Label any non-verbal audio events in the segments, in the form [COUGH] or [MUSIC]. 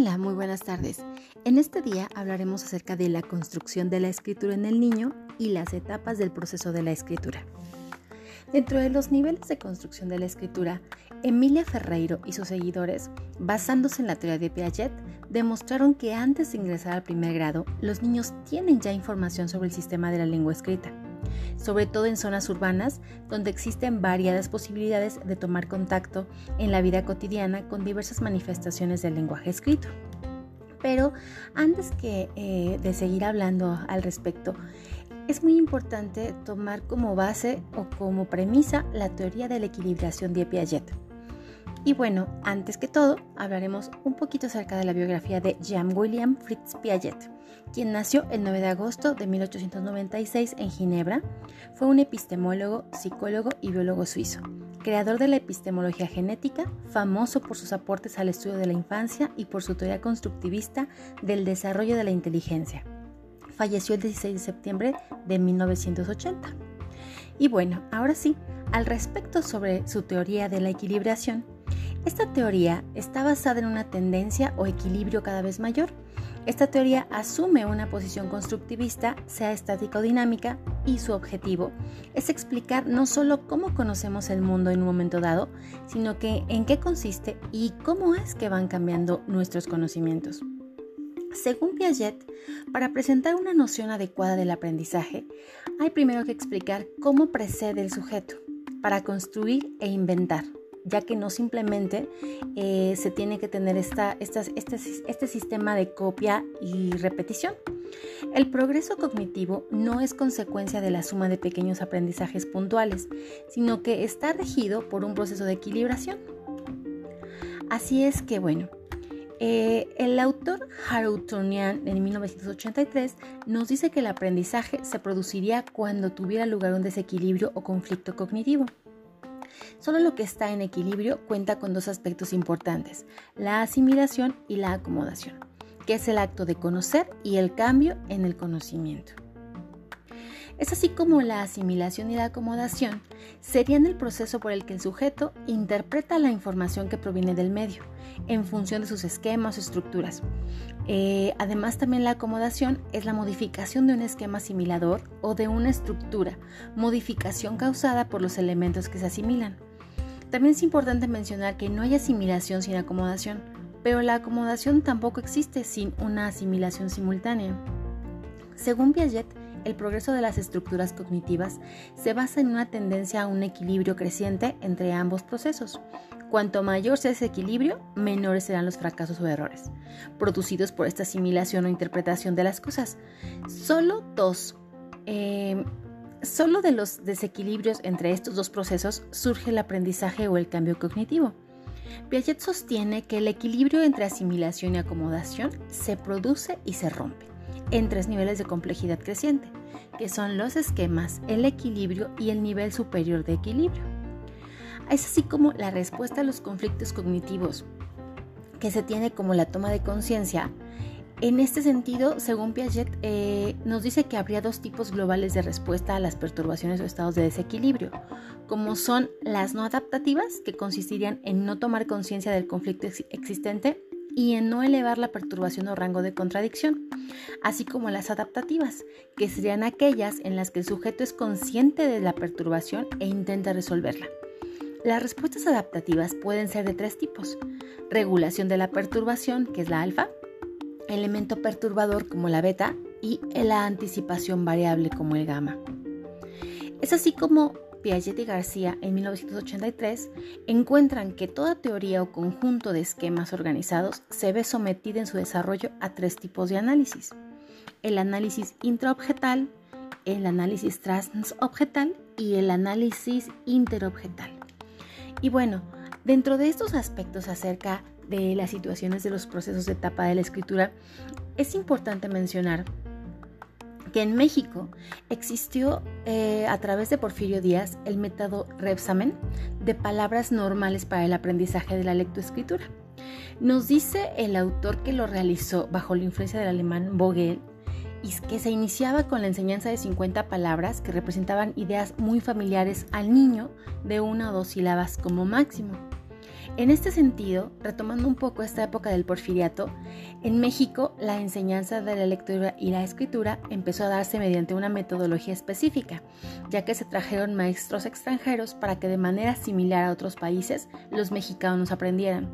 Hola, muy buenas tardes. En este día hablaremos acerca de la construcción de la escritura en el niño y las etapas del proceso de la escritura. Dentro de los niveles de construcción de la escritura, Emilia Ferreiro y sus seguidores, basándose en la teoría de Piaget, demostraron que antes de ingresar al primer grado, los niños tienen ya información sobre el sistema de la lengua escrita sobre todo en zonas urbanas donde existen variadas posibilidades de tomar contacto en la vida cotidiana con diversas manifestaciones del lenguaje escrito. Pero antes que eh, de seguir hablando al respecto, es muy importante tomar como base o como premisa la teoría de la equilibración de Piaget. Y bueno, antes que todo, hablaremos un poquito acerca de la biografía de Jean William Fritz Piaget, quien nació el 9 de agosto de 1896 en Ginebra. Fue un epistemólogo, psicólogo y biólogo suizo, creador de la epistemología genética, famoso por sus aportes al estudio de la infancia y por su teoría constructivista del desarrollo de la inteligencia. Falleció el 16 de septiembre de 1980. Y bueno, ahora sí, al respecto sobre su teoría de la equilibración, esta teoría está basada en una tendencia o equilibrio cada vez mayor. Esta teoría asume una posición constructivista, sea estática o dinámica, y su objetivo es explicar no solo cómo conocemos el mundo en un momento dado, sino que en qué consiste y cómo es que van cambiando nuestros conocimientos. Según Piaget, para presentar una noción adecuada del aprendizaje, hay primero que explicar cómo precede el sujeto, para construir e inventar ya que no simplemente eh, se tiene que tener esta, este, este sistema de copia y repetición. El progreso cognitivo no es consecuencia de la suma de pequeños aprendizajes puntuales, sino que está regido por un proceso de equilibración. Así es que, bueno, eh, el autor Harutonian en 1983 nos dice que el aprendizaje se produciría cuando tuviera lugar un desequilibrio o conflicto cognitivo. Solo lo que está en equilibrio cuenta con dos aspectos importantes, la asimilación y la acomodación, que es el acto de conocer y el cambio en el conocimiento. Es así como la asimilación y la acomodación serían el proceso por el que el sujeto interpreta la información que proviene del medio, en función de sus esquemas o estructuras. Eh, además, también la acomodación es la modificación de un esquema asimilador o de una estructura, modificación causada por los elementos que se asimilan. También es importante mencionar que no hay asimilación sin acomodación, pero la acomodación tampoco existe sin una asimilación simultánea. Según Piaget, el progreso de las estructuras cognitivas se basa en una tendencia a un equilibrio creciente entre ambos procesos. Cuanto mayor sea ese equilibrio, menores serán los fracasos o errores producidos por esta asimilación o interpretación de las cosas. Solo dos, eh, solo de los desequilibrios entre estos dos procesos surge el aprendizaje o el cambio cognitivo. Piaget sostiene que el equilibrio entre asimilación y acomodación se produce y se rompe en tres niveles de complejidad creciente, que son los esquemas, el equilibrio y el nivel superior de equilibrio. Es así como la respuesta a los conflictos cognitivos, que se tiene como la toma de conciencia. En este sentido, según Piaget, eh, nos dice que habría dos tipos globales de respuesta a las perturbaciones o estados de desequilibrio, como son las no adaptativas, que consistirían en no tomar conciencia del conflicto existente y en no elevar la perturbación o rango de contradicción, así como las adaptativas, que serían aquellas en las que el sujeto es consciente de la perturbación e intenta resolverla. Las respuestas adaptativas pueden ser de tres tipos. Regulación de la perturbación, que es la alfa, elemento perturbador como la beta y la anticipación variable como el gamma. Es así como Piaget y García en 1983 encuentran que toda teoría o conjunto de esquemas organizados se ve sometida en su desarrollo a tres tipos de análisis. El análisis intraobjetal, el análisis transobjetal y el análisis interobjetal. Y bueno, dentro de estos aspectos acerca de las situaciones de los procesos de etapa de la escritura, es importante mencionar que en México existió eh, a través de Porfirio Díaz el método Repsamen de palabras normales para el aprendizaje de la lectoescritura. Nos dice el autor que lo realizó bajo la influencia del alemán Vogel y que se iniciaba con la enseñanza de 50 palabras que representaban ideas muy familiares al niño de una o dos sílabas como máximo. En este sentido, retomando un poco esta época del porfiriato, en México la enseñanza de la lectura y la escritura empezó a darse mediante una metodología específica, ya que se trajeron maestros extranjeros para que de manera similar a otros países los mexicanos aprendieran.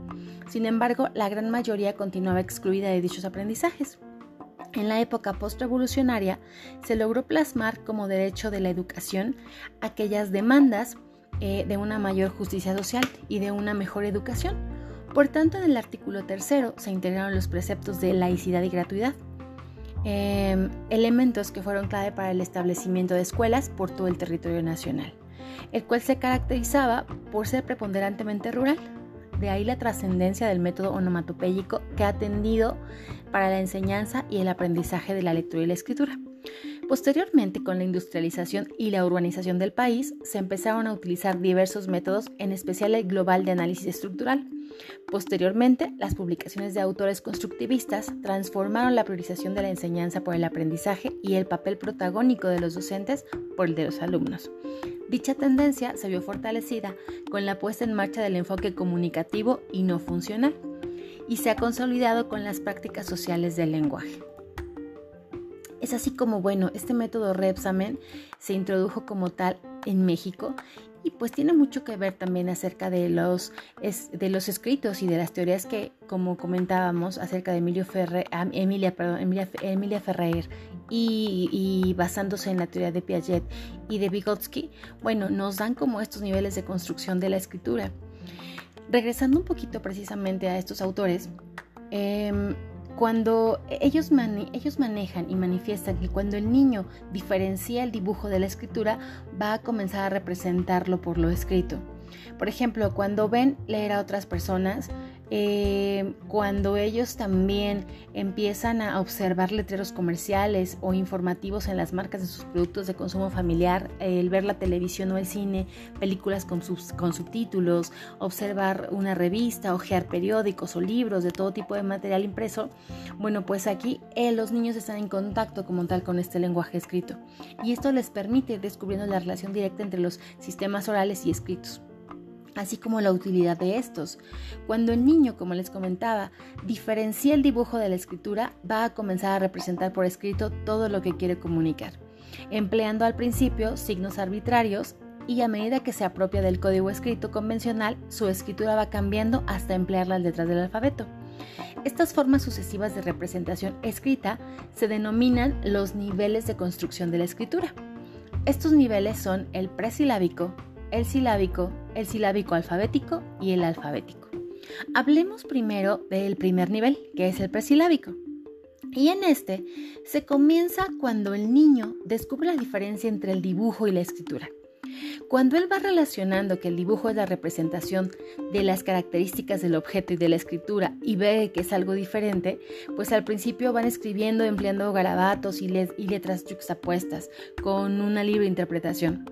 Sin embargo, la gran mayoría continuaba excluida de dichos aprendizajes. En la época postrevolucionaria se logró plasmar como derecho de la educación aquellas demandas eh, de una mayor justicia social y de una mejor educación. Por tanto, en el artículo tercero se integraron los preceptos de laicidad y gratuidad, em, elementos que fueron clave para el establecimiento de escuelas por todo el territorio nacional, el cual se caracterizaba por ser preponderantemente rural. De ahí la trascendencia del método onomatopéyico que ha atendido para la enseñanza y el aprendizaje de la lectura y la escritura. Posteriormente, con la industrialización y la urbanización del país, se empezaron a utilizar diversos métodos, en especial el global de análisis estructural. Posteriormente, las publicaciones de autores constructivistas transformaron la priorización de la enseñanza por el aprendizaje y el papel protagónico de los docentes por el de los alumnos. Dicha tendencia se vio fortalecida con la puesta en marcha del enfoque comunicativo y no funcional, y se ha consolidado con las prácticas sociales del lenguaje. Es así como, bueno, este método Repsamen se introdujo como tal en México y pues tiene mucho que ver también acerca de los, de los escritos y de las teorías que, como comentábamos, acerca de Emilio Ferre, Emilia, perdón, Emilia, Ferrer y, basándose en la teoría de Piaget y de Vygotsky, bueno, nos dan como estos niveles de construcción de la escritura. Regresando un poquito precisamente a estos autores, eh, cuando ellos, ellos manejan y manifiestan que cuando el niño diferencia el dibujo de la escritura, va a comenzar a representarlo por lo escrito. Por ejemplo, cuando ven leer a otras personas, eh, cuando ellos también empiezan a observar letreros comerciales o informativos en las marcas de sus productos de consumo familiar, el ver la televisión o el cine, películas con, con subtítulos, observar una revista, ojear periódicos o libros de todo tipo de material impreso, bueno, pues aquí eh, los niños están en contacto como tal con este lenguaje escrito. Y esto les permite descubriendo la relación directa entre los sistemas orales y escritos así como la utilidad de estos. Cuando el niño, como les comentaba, diferencia el dibujo de la escritura, va a comenzar a representar por escrito todo lo que quiere comunicar, empleando al principio signos arbitrarios y a medida que se apropia del código escrito convencional, su escritura va cambiando hasta emplear las letras del alfabeto. Estas formas sucesivas de representación escrita se denominan los niveles de construcción de la escritura. Estos niveles son el presilábico, el silábico, el silábico alfabético y el alfabético. Hablemos primero del primer nivel, que es el presilábico. Y en este se comienza cuando el niño descubre la diferencia entre el dibujo y la escritura. Cuando él va relacionando que el dibujo es la representación de las características del objeto y de la escritura y ve que es algo diferente, pues al principio van escribiendo empleando garabatos y, letras juxtapuestas con una libre interpretación.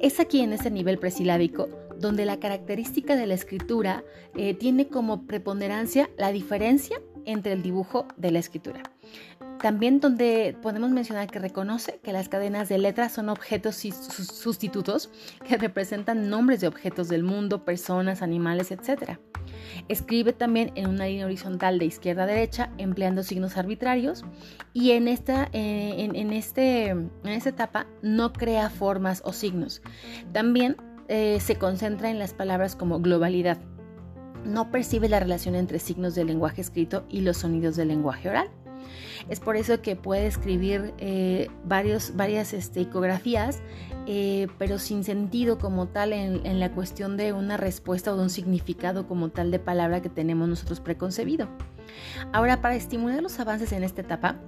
Es aquí en ese nivel presilábico donde la característica de la escritura eh, tiene como preponderancia la diferencia entre el dibujo de la escritura. También donde podemos mencionar que reconoce que las cadenas de letras son objetos y sustitutos que representan nombres de objetos del mundo, personas, animales, etc. Escribe también en una línea horizontal de izquierda a derecha empleando signos arbitrarios y en esta, eh, en, este, en esta etapa no crea formas o signos. También eh, se concentra en las palabras como globalidad. No percibe la relación entre signos del lenguaje escrito y los sonidos del lenguaje oral. Es por eso que puede escribir eh, varios, varias este, icografías, eh, pero sin sentido como tal en, la cuestión de una respuesta o de un significado como tal de palabra que tenemos nosotros preconcebido. Ahora, para estimular los avances en esta etapa,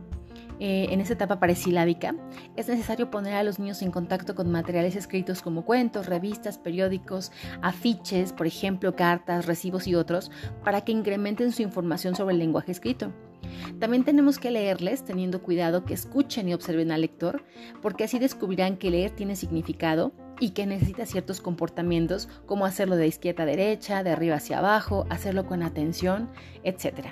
eh, en esta etapa paresilábica, es necesario poner a los niños en contacto con materiales escritos como cuentos, revistas, periódicos, afiches, por ejemplo, cartas, recibos y otros, para que incrementen su información sobre el lenguaje escrito. También tenemos que leerles teniendo cuidado que escuchen y observen al lector, porque así descubrirán que leer tiene significado y que necesita ciertos comportamientos como hacerlo de izquierda a derecha, de arriba hacia abajo, hacerlo con atención, etc.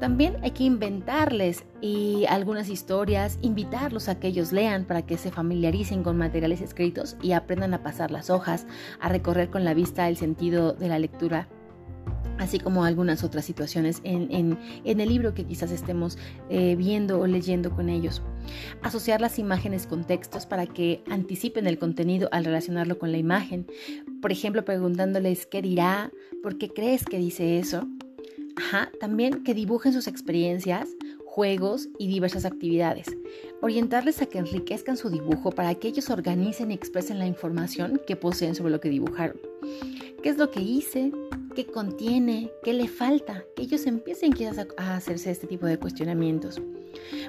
También hay que inventarles y algunas historias, invitarlos a que ellos lean para que se familiaricen con materiales escritos y aprendan a pasar las hojas, a recorrer con la vista el sentido de la lectura así como algunas otras situaciones en, el libro que quizás estemos eh, viendo o leyendo con ellos. Asociar las imágenes con textos para que anticipen el contenido al relacionarlo con la imagen. Por ejemplo, preguntándoles qué dirá, por qué crees que dice eso. También que dibujen sus experiencias, juegos y diversas actividades. Orientarles a que enriquezcan su dibujo para que ellos organicen y expresen la información que poseen sobre lo que dibujaron. ¿Qué es lo que hice? Qué contiene, qué le falta, que ellos empiecen a, hacerse este tipo de cuestionamientos.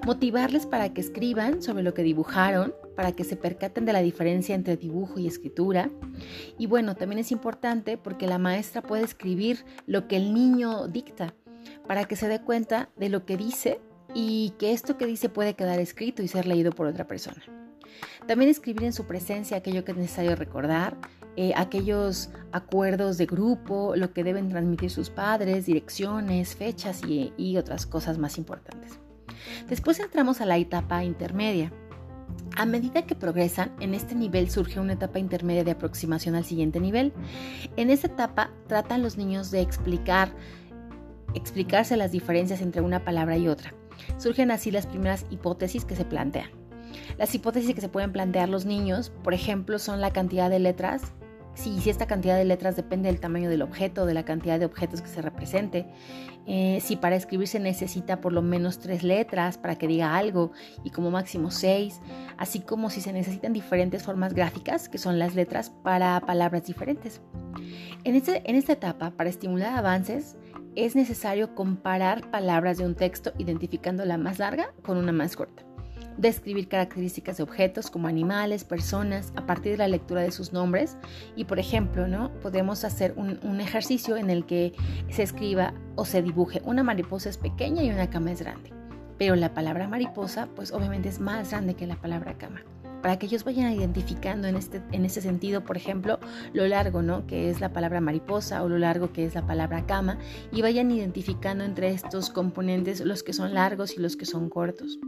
Motivarles para que escriban sobre lo que dibujaron, para que se percaten de la diferencia entre dibujo y escritura. Y bueno, también es importante porque la maestra puede escribir lo que el niño dicta, para que se dé cuenta de lo que dice y que esto que dice puede quedar escrito y ser leído por otra persona. También escribir en su presencia aquello que es necesario recordar, eh, aquellos acuerdos de grupo, lo que deben transmitir sus padres, direcciones, fechas y, y otras cosas más importantes. Después entramos a la etapa intermedia. A medida que progresan, en este nivel surge una etapa intermedia de aproximación al siguiente nivel. En esta etapa tratan los niños de explicar, explicarse las diferencias entre una palabra y otra. Surgen así las primeras hipótesis que se plantean. Las hipótesis que se pueden plantear los niños, por ejemplo, son la cantidad de letras, si, si esta cantidad de letras depende del tamaño del objeto, de la cantidad de objetos que se represente, eh, si para escribir se necesita por lo menos tres letras para que diga algo y como máximo seis, así como si se necesitan diferentes formas gráficas, que son las letras, para palabras diferentes. En, este, en esta etapa, para estimular avances, es necesario comparar palabras de un texto identificando la más larga con una más corta describir características de objetos como animales, personas, a partir de la lectura de sus nombres. Y por ejemplo, ¿no? podemos hacer un, ejercicio en el que se escriba o se dibuje una mariposa es pequeña y una cama es grande. Pero la palabra mariposa, pues obviamente es más grande que la palabra cama para que ellos vayan identificando en este, en este sentido, por ejemplo, lo largo, ¿no? Que es la palabra mariposa o lo largo que es la palabra cama y vayan identificando entre estos componentes los que son largos y los que son cortos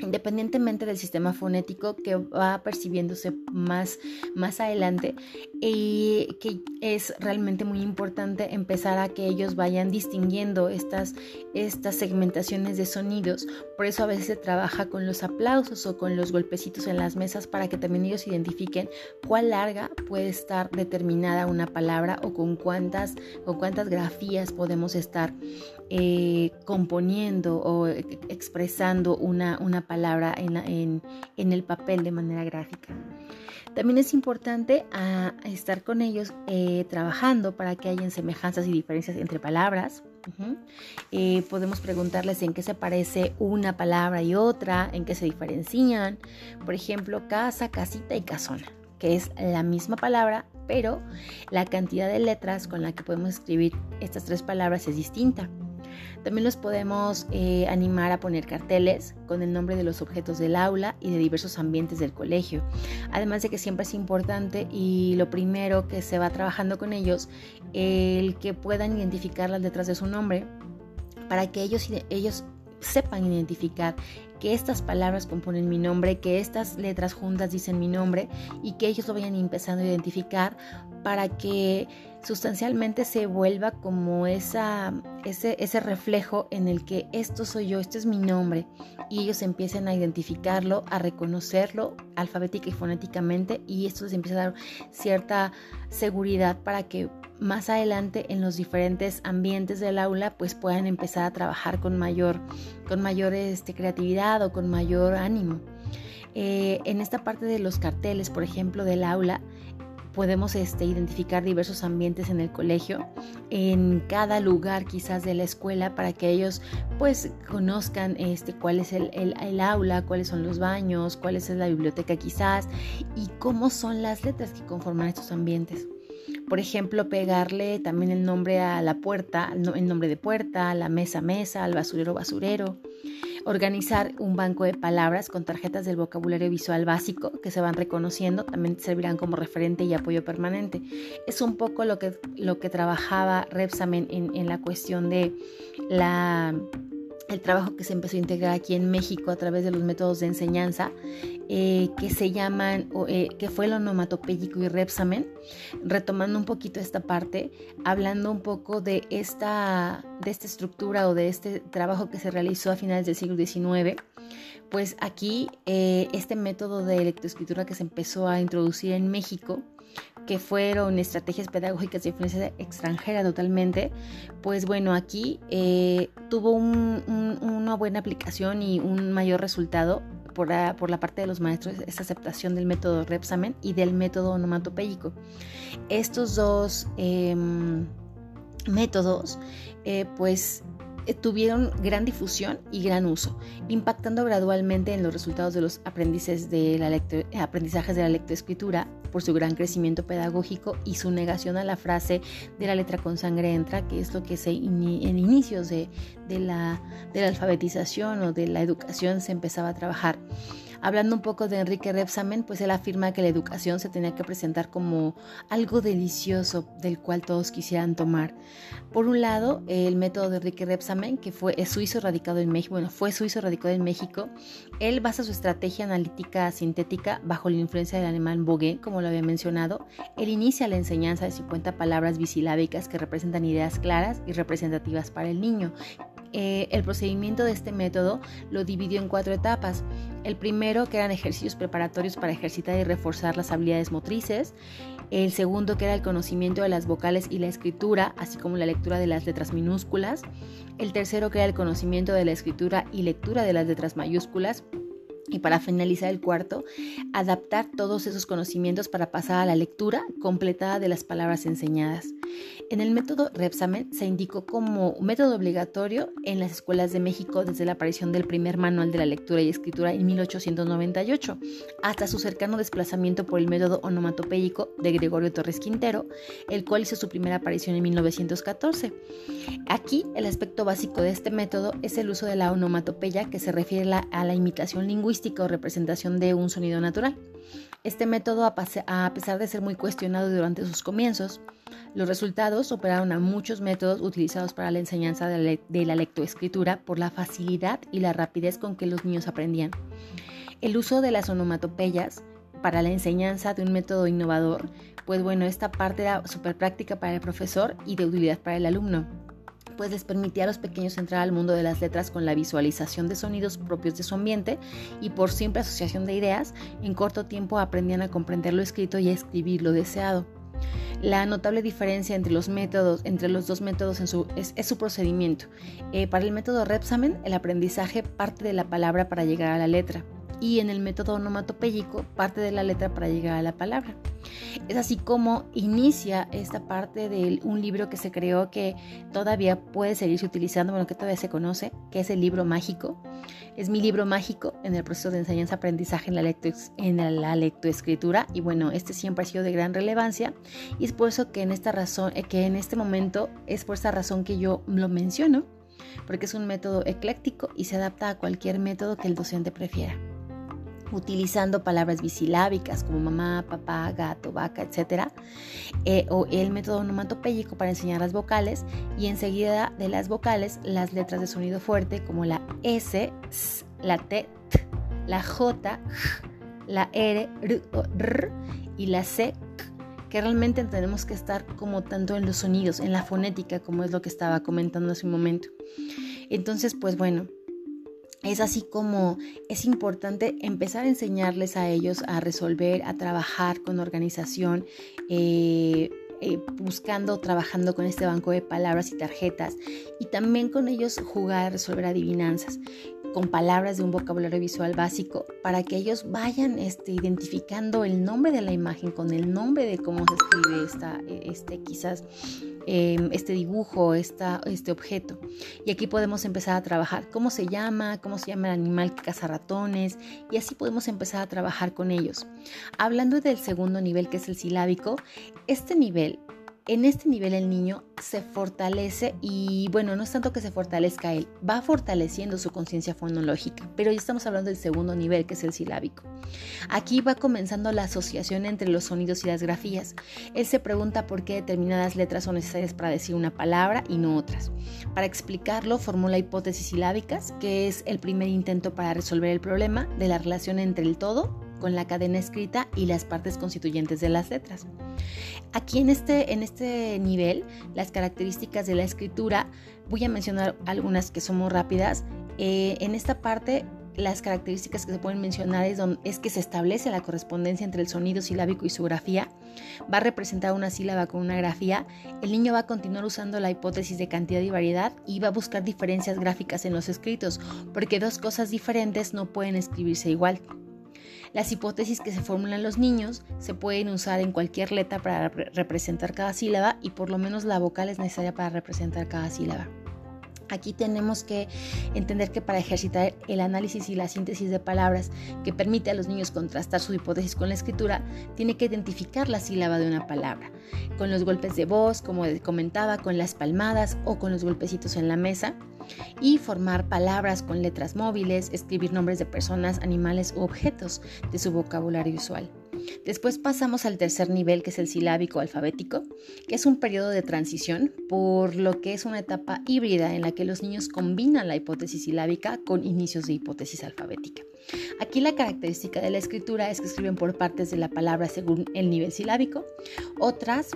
independientemente del sistema fonético que va percibiéndose más, más adelante y que es realmente muy importante empezar a que ellos vayan distinguiendo estas, estas segmentaciones de sonidos. Por eso a veces se trabaja con los aplausos o con los golpecitos en las mesas para que también ellos identifiquen cuál larga puede estar determinada una palabra o con cuántas, con cuántas grafías podemos estar eh, componiendo o expresando una, una palabra en, el papel de manera gráfica. También es importante ah, estar con ellos eh, trabajando para que hayan semejanzas y diferencias entre palabras. Eh, podemos preguntarles en qué se parece una palabra y otra, en qué se diferencian. Por ejemplo, casa, casita y casona, que es la misma palabra, pero la cantidad de letras con la que podemos escribir estas tres palabras es distinta. También los podemos eh, animar a poner carteles con el nombre de los objetos del aula y de diversos ambientes del colegio. Además de que siempre es importante y lo primero que se va trabajando con ellos, el que puedan identificar las letras de su nombre para que ellos, ellos sepan identificar que estas palabras componen mi nombre, que estas letras juntas dicen mi nombre y que ellos lo vayan empezando a identificar para que sustancialmente se vuelva como esa, ese, ese reflejo en el que esto soy yo, este es mi nombre y ellos empiecen a identificarlo, a reconocerlo alfabética y fonéticamente y esto les empieza a dar cierta seguridad para que más adelante en los diferentes ambientes del aula pues puedan empezar a trabajar con mayor, con mayor este, creatividad o con mayor ánimo. Eh, en esta parte de los carteles, por ejemplo, del aula, podemos este, identificar diversos ambientes en el colegio, en cada lugar quizás de la escuela, para que ellos pues conozcan este, cuál es el, el, aula, cuáles son los baños, cuál es la biblioteca quizás y cómo son las letras que conforman estos ambientes. Por ejemplo, pegarle también el nombre a la puerta, el nombre de puerta, la mesa mesa, al basurero basurero. Organizar un banco de palabras con tarjetas del vocabulario visual básico que se van reconociendo, también servirán como referente y apoyo permanente. Es un poco lo que, lo que trabajaba Repsamen en, en la cuestión de la el trabajo que se empezó a integrar aquí en México a través de los métodos de enseñanza eh, que se llaman, eh, que fue el onomatopéyico y repsamen, retomando un poquito esta parte, hablando un poco de esta, de esta estructura o de este trabajo que se realizó a finales del siglo XIX, pues aquí eh, este método de electroescritura que se empezó a introducir en México, que fueron estrategias pedagógicas de influencia extranjera totalmente, pues bueno, aquí eh, tuvo una buena aplicación y un mayor resultado por la, parte de los maestros esta aceptación del método Repsamen y del método onomatopéyico. Estos dos em, métodos, eh, pues tuvieron gran difusión y gran uso, impactando gradualmente en los resultados de los aprendizajes de la, aprendizajes de la lectoescritura por su gran crecimiento pedagógico y su negación a la frase de la letra con sangre entra, que es lo que en inicios de, de, la, de la alfabetización o de la educación se empezaba a trabajar. Hablando un poco de Enrique Repsamen, pues él afirma que la educación se tenía que presentar como algo delicioso del cual todos quisieran tomar. Por un lado, el método de Enrique Repsamen, que fue suizo radicado en México, bueno, fue suizo radicado en México, él basa su estrategia analítica sintética bajo la influencia del alemán Bogué, como lo había mencionado. Él inicia la enseñanza de 50 palabras bisilábicas que representan ideas claras y representativas para el niño, eh, el procedimiento de este método lo dividió en cuatro etapas. El primero, que eran ejercicios preparatorios para ejercitar y reforzar las habilidades motrices. El segundo, que era el conocimiento de las vocales y la escritura, así como la lectura de las letras minúsculas. El tercero, que era el conocimiento de la escritura y lectura de las letras mayúsculas. Y para finalizar el cuarto, adaptar todos esos conocimientos para pasar a la lectura completada de las palabras enseñadas. En el método Repsamen se indicó como método obligatorio en las escuelas de México desde la aparición del primer manual de la lectura y escritura en 1898 hasta su cercano desplazamiento por el método onomatopéyico de Gregorio Torres Quintero, el cual hizo su primera aparición en 1914. Aquí el aspecto básico de este método es el uso de la onomatopeya que se refiere a la imitación lingüística o representación de un sonido natural. Este método, a pesar de ser muy cuestionado durante sus comienzos, los resultados superaron a muchos métodos utilizados para la enseñanza de la, lectoescritura por la facilidad y la rapidez con que los niños aprendían. El uso de las onomatopeyas para la enseñanza de un método innovador, pues bueno, esta parte era súper práctica para el profesor y de utilidad para el alumno pues les permitía a los pequeños entrar al mundo de las letras con la visualización de sonidos propios de su ambiente y por simple asociación de ideas, en corto tiempo aprendían a comprender lo escrito y a escribir lo deseado. La notable diferencia entre los métodos, entre los dos métodos es, su procedimiento. Eh, para el método Repsamen, el aprendizaje parte de la palabra para llegar a la letra y en el método onomatopéyico parte de la letra para llegar a la palabra. Es así como inicia esta parte de un libro que se creó que todavía puede seguirse utilizando, bueno, que todavía se conoce, que es el libro mágico. Es mi libro mágico en el proceso de enseñanza-aprendizaje en, la en la lectoescritura y bueno, este siempre ha sido de gran relevancia y es por eso que en esta razón, eh, que en este momento es por esta razón que yo lo menciono, porque es un método ecléctico y se adapta a cualquier método que el docente prefiera utilizando palabras bisilábicas como mamá, papá, gato, vaca, etc. Eh, o el método onomatopéyico para enseñar las vocales y enseguida de las vocales las letras de sonido fuerte como la S, la T, la J, la R, R, y la C, que realmente tenemos que estar como tanto en los sonidos, en la fonética, como es lo que estaba comentando hace un momento. Entonces, pues bueno, es así como es importante empezar a enseñarles a ellos a resolver, a trabajar con organización, eh, eh, buscando, trabajando con este banco de palabras y tarjetas y también con ellos jugar, resolver adivinanzas con palabras de un vocabulario visual básico para que ellos vayan este, identificando el nombre de la imagen con el nombre de cómo se escribe esta, este, quizás em, este dibujo, esta, este objeto. Y aquí podemos empezar a trabajar cómo se llama, cómo se llama el animal que caza ratones y así podemos empezar a trabajar con ellos. Hablando del segundo nivel que es el silábico, este nivel en este nivel el niño se fortalece y bueno, no es tanto que se fortalezca él, va fortaleciendo su conciencia fonológica, pero ya estamos hablando del segundo nivel que es el silábico. Aquí va comenzando la asociación entre los sonidos y las grafías. Él se pregunta por qué determinadas letras son necesarias para decir una palabra y no otras. Para explicarlo, formula hipótesis silábicas, que es el primer intento para resolver el problema de la relación entre el todo con la cadena escrita y las partes constituyentes de las letras. Aquí en este, en este nivel, las características de la escritura, voy a mencionar algunas que son muy rápidas. Eh, en esta parte las características que se pueden mencionar es, es, que se establece la correspondencia entre el sonido silábico y su grafía. Va a representar una sílaba con una grafía. El niño va a continuar usando la hipótesis de cantidad y variedad y va a buscar diferencias gráficas en los escritos, porque dos cosas diferentes no pueden escribirse igual. Las hipótesis que se formulan los niños se pueden usar en cualquier letra para representar cada sílaba y por lo menos la vocal es necesaria para representar cada sílaba. Aquí tenemos que entender que para ejercitar el análisis y la síntesis de palabras que permite a los niños contrastar su hipótesis con la escritura, tiene que identificar la sílaba de una palabra, con los golpes de voz, como comentaba, con las palmadas o con los golpecitos en la mesa, y formar palabras con letras móviles, escribir nombres de personas, animales u objetos de su vocabulario usual. Después pasamos al tercer nivel, que es el silábico alfabético, que es un periodo de transición, por lo que es una etapa híbrida en la que los niños combinan la hipótesis silábica con inicios de hipótesis alfabética. Aquí la característica de la escritura es que escriben por partes de la palabra según el nivel silábico, otras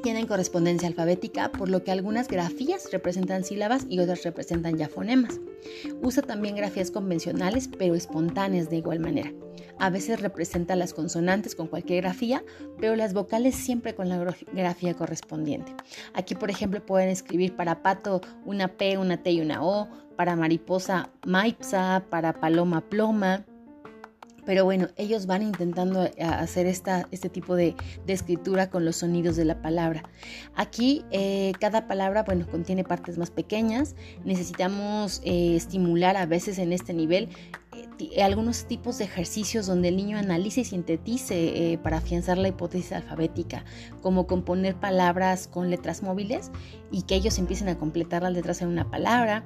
tienen correspondencia alfabética, por lo que algunas grafías representan sílabas y otras representan ya fonemas. Usa también grafías convencionales, pero espontáneas de igual manera. A veces representa las consonantes con cualquier grafía, pero las vocales siempre con la grafía correspondiente. Aquí, por ejemplo, pueden escribir para pato una P, una T y una O, para mariposa maipsa, para paloma ploma, pero bueno, ellos van intentando eh, hacer esta, este tipo de, escritura con los sonidos de la palabra. Aquí eh, cada palabra, bueno, contiene partes más pequeñas. Necesitamos eh, estimular a veces en este nivel algunos tipos de ejercicios donde el niño analice y sintetice para afianzar la hipótesis alfabética, como componer palabras con letras móviles y que ellos empiecen a completar las letras en una palabra,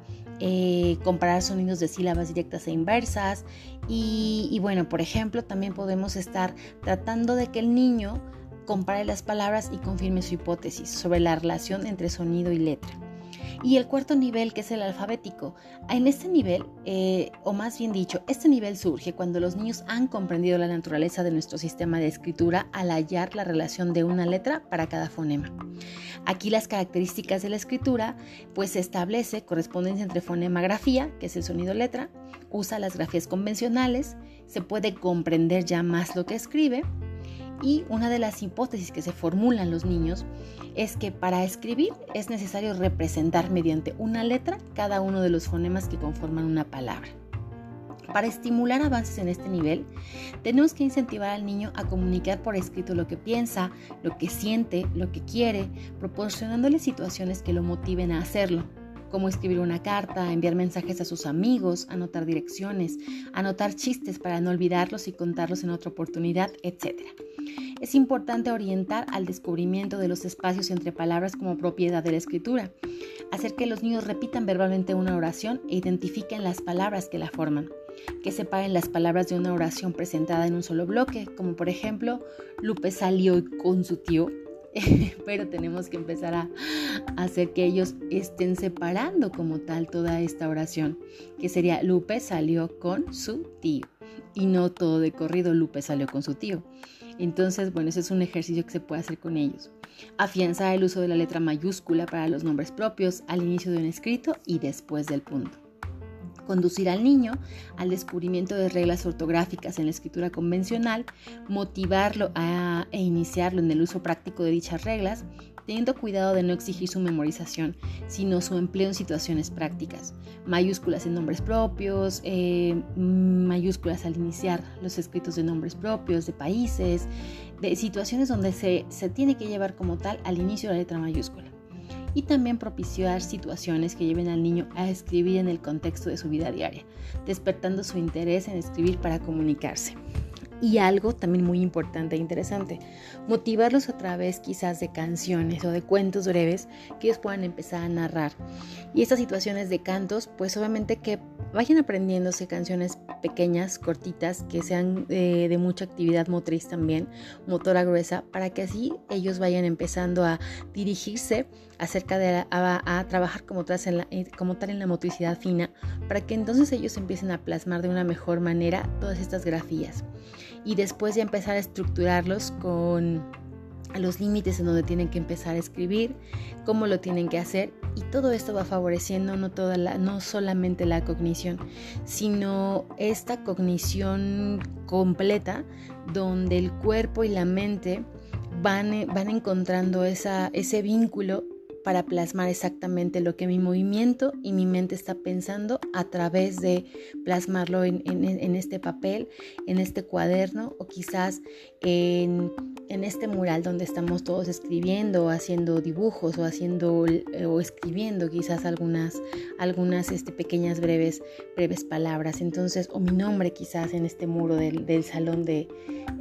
comparar sonidos de sílabas directas e inversas y, bueno, por ejemplo, también podemos estar tratando de que el niño compare las palabras y confirme su hipótesis sobre la relación entre sonido y letra. Y el cuarto nivel, que es el alfabético. En este nivel, eh, o más bien dicho, este nivel surge cuando los niños han comprendido la naturaleza de nuestro sistema de escritura al hallar la relación de una letra para cada fonema. Aquí las características de la escritura, pues se establece correspondencia entre fonema-grafía, que es el sonido-letra, usa las grafías convencionales, se puede comprender ya más lo que escribe, y una de las hipótesis que se formulan los niños es que para escribir es necesario representar mediante una letra cada uno de los fonemas que conforman una palabra. Para estimular avances en este nivel, tenemos que incentivar al niño a comunicar por escrito lo que piensa, lo que siente, lo que quiere, proporcionándole situaciones que lo motiven a hacerlo como escribir una carta, enviar mensajes a sus amigos, anotar direcciones, anotar chistes para no olvidarlos y contarlos en otra oportunidad, etc. Es importante orientar al descubrimiento de los espacios entre palabras como propiedad de la escritura, hacer que los niños repitan verbalmente una oración e identifiquen las palabras que la forman, que separen las palabras de una oración presentada en un solo bloque, como por ejemplo, Lupe salió con su tío [LAUGHS] pero tenemos que empezar a hacer que ellos estén separando como tal toda esta oración, que sería Lupe salió con su tío y no todo de corrido Lupe salió con su tío. Entonces, bueno, ese es un ejercicio que se puede hacer con ellos. Afianzar el uso de la letra mayúscula para los nombres propios al inicio de un escrito y después del punto conducir al niño al descubrimiento de reglas ortográficas en la escritura convencional, motivarlo a, e iniciarlo en el uso práctico de dichas reglas, teniendo cuidado de no exigir su memorización, sino su empleo en situaciones prácticas. Mayúsculas en nombres propios, eh, mayúsculas al iniciar los escritos de nombres propios, de países, de situaciones donde se, se tiene que llevar como tal al inicio la letra mayúscula y también propiciar situaciones que lleven al niño a escribir en el contexto de su vida diaria, despertando su interés en escribir para comunicarse. Y algo también muy importante e interesante, motivarlos a través quizás de canciones o de cuentos breves que ellos puedan empezar a narrar. Y estas situaciones de cantos, pues obviamente que vayan aprendiéndose canciones pequeñas, cortitas, que sean eh, de mucha actividad motriz también, motora gruesa, para que así ellos vayan empezando a dirigirse acerca de a, trabajar como tal, en la, eh, motricidad fina, para que entonces ellos empiecen a plasmar de una mejor manera todas estas grafías. Y después ya empezar a estructurarlos con los límites en donde tienen que empezar a escribir, cómo lo tienen que hacer y todo esto va favoreciendo no, toda no solamente la cognición, sino esta cognición completa donde el cuerpo y la mente van, van encontrando esa, ese vínculo para plasmar exactamente lo que mi movimiento y mi mente está pensando a través de plasmarlo en, este papel, en este cuaderno o quizás en, este mural donde estamos todos escribiendo, haciendo dibujos o haciendo o escribiendo quizás algunas, algunas este, pequeñas breves, breves palabras. Entonces, o mi nombre quizás en este muro del, salón de,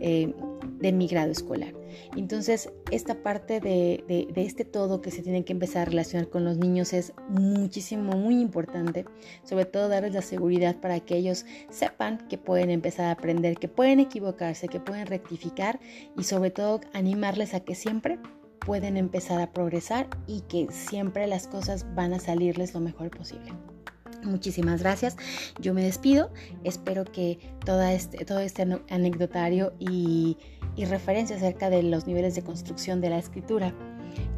eh, de mi grado escolar. Entonces, esta parte de, este todo que se tiene que empezar a relacionar con los niños es muchísimo, muy importante. Sobre todo darles la seguridad para que ellos sepan que pueden empezar a aprender, que pueden equivocarse, que pueden rectificar y sobre todo animarles a que siempre pueden empezar a progresar y que siempre las cosas van a salirles lo mejor posible. Muchísimas gracias. Yo me despido. Espero que toda este, todo este anecdotario y, y referencia acerca de los niveles de construcción de la escritura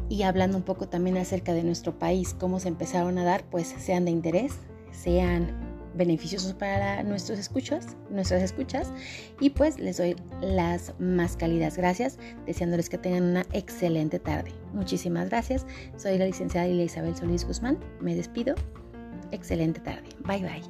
y hablando un poco también acerca de nuestro país, cómo se empezaron a dar, pues sean de interés, sean beneficiosos para nuestros escuchas, nuestras escuchas y pues les doy las más cálidas gracias, deseándoles que tengan una excelente tarde. Muchísimas gracias. Soy la licenciada Isabel Solís Guzmán. Me despido excelente tarde. Bye bye.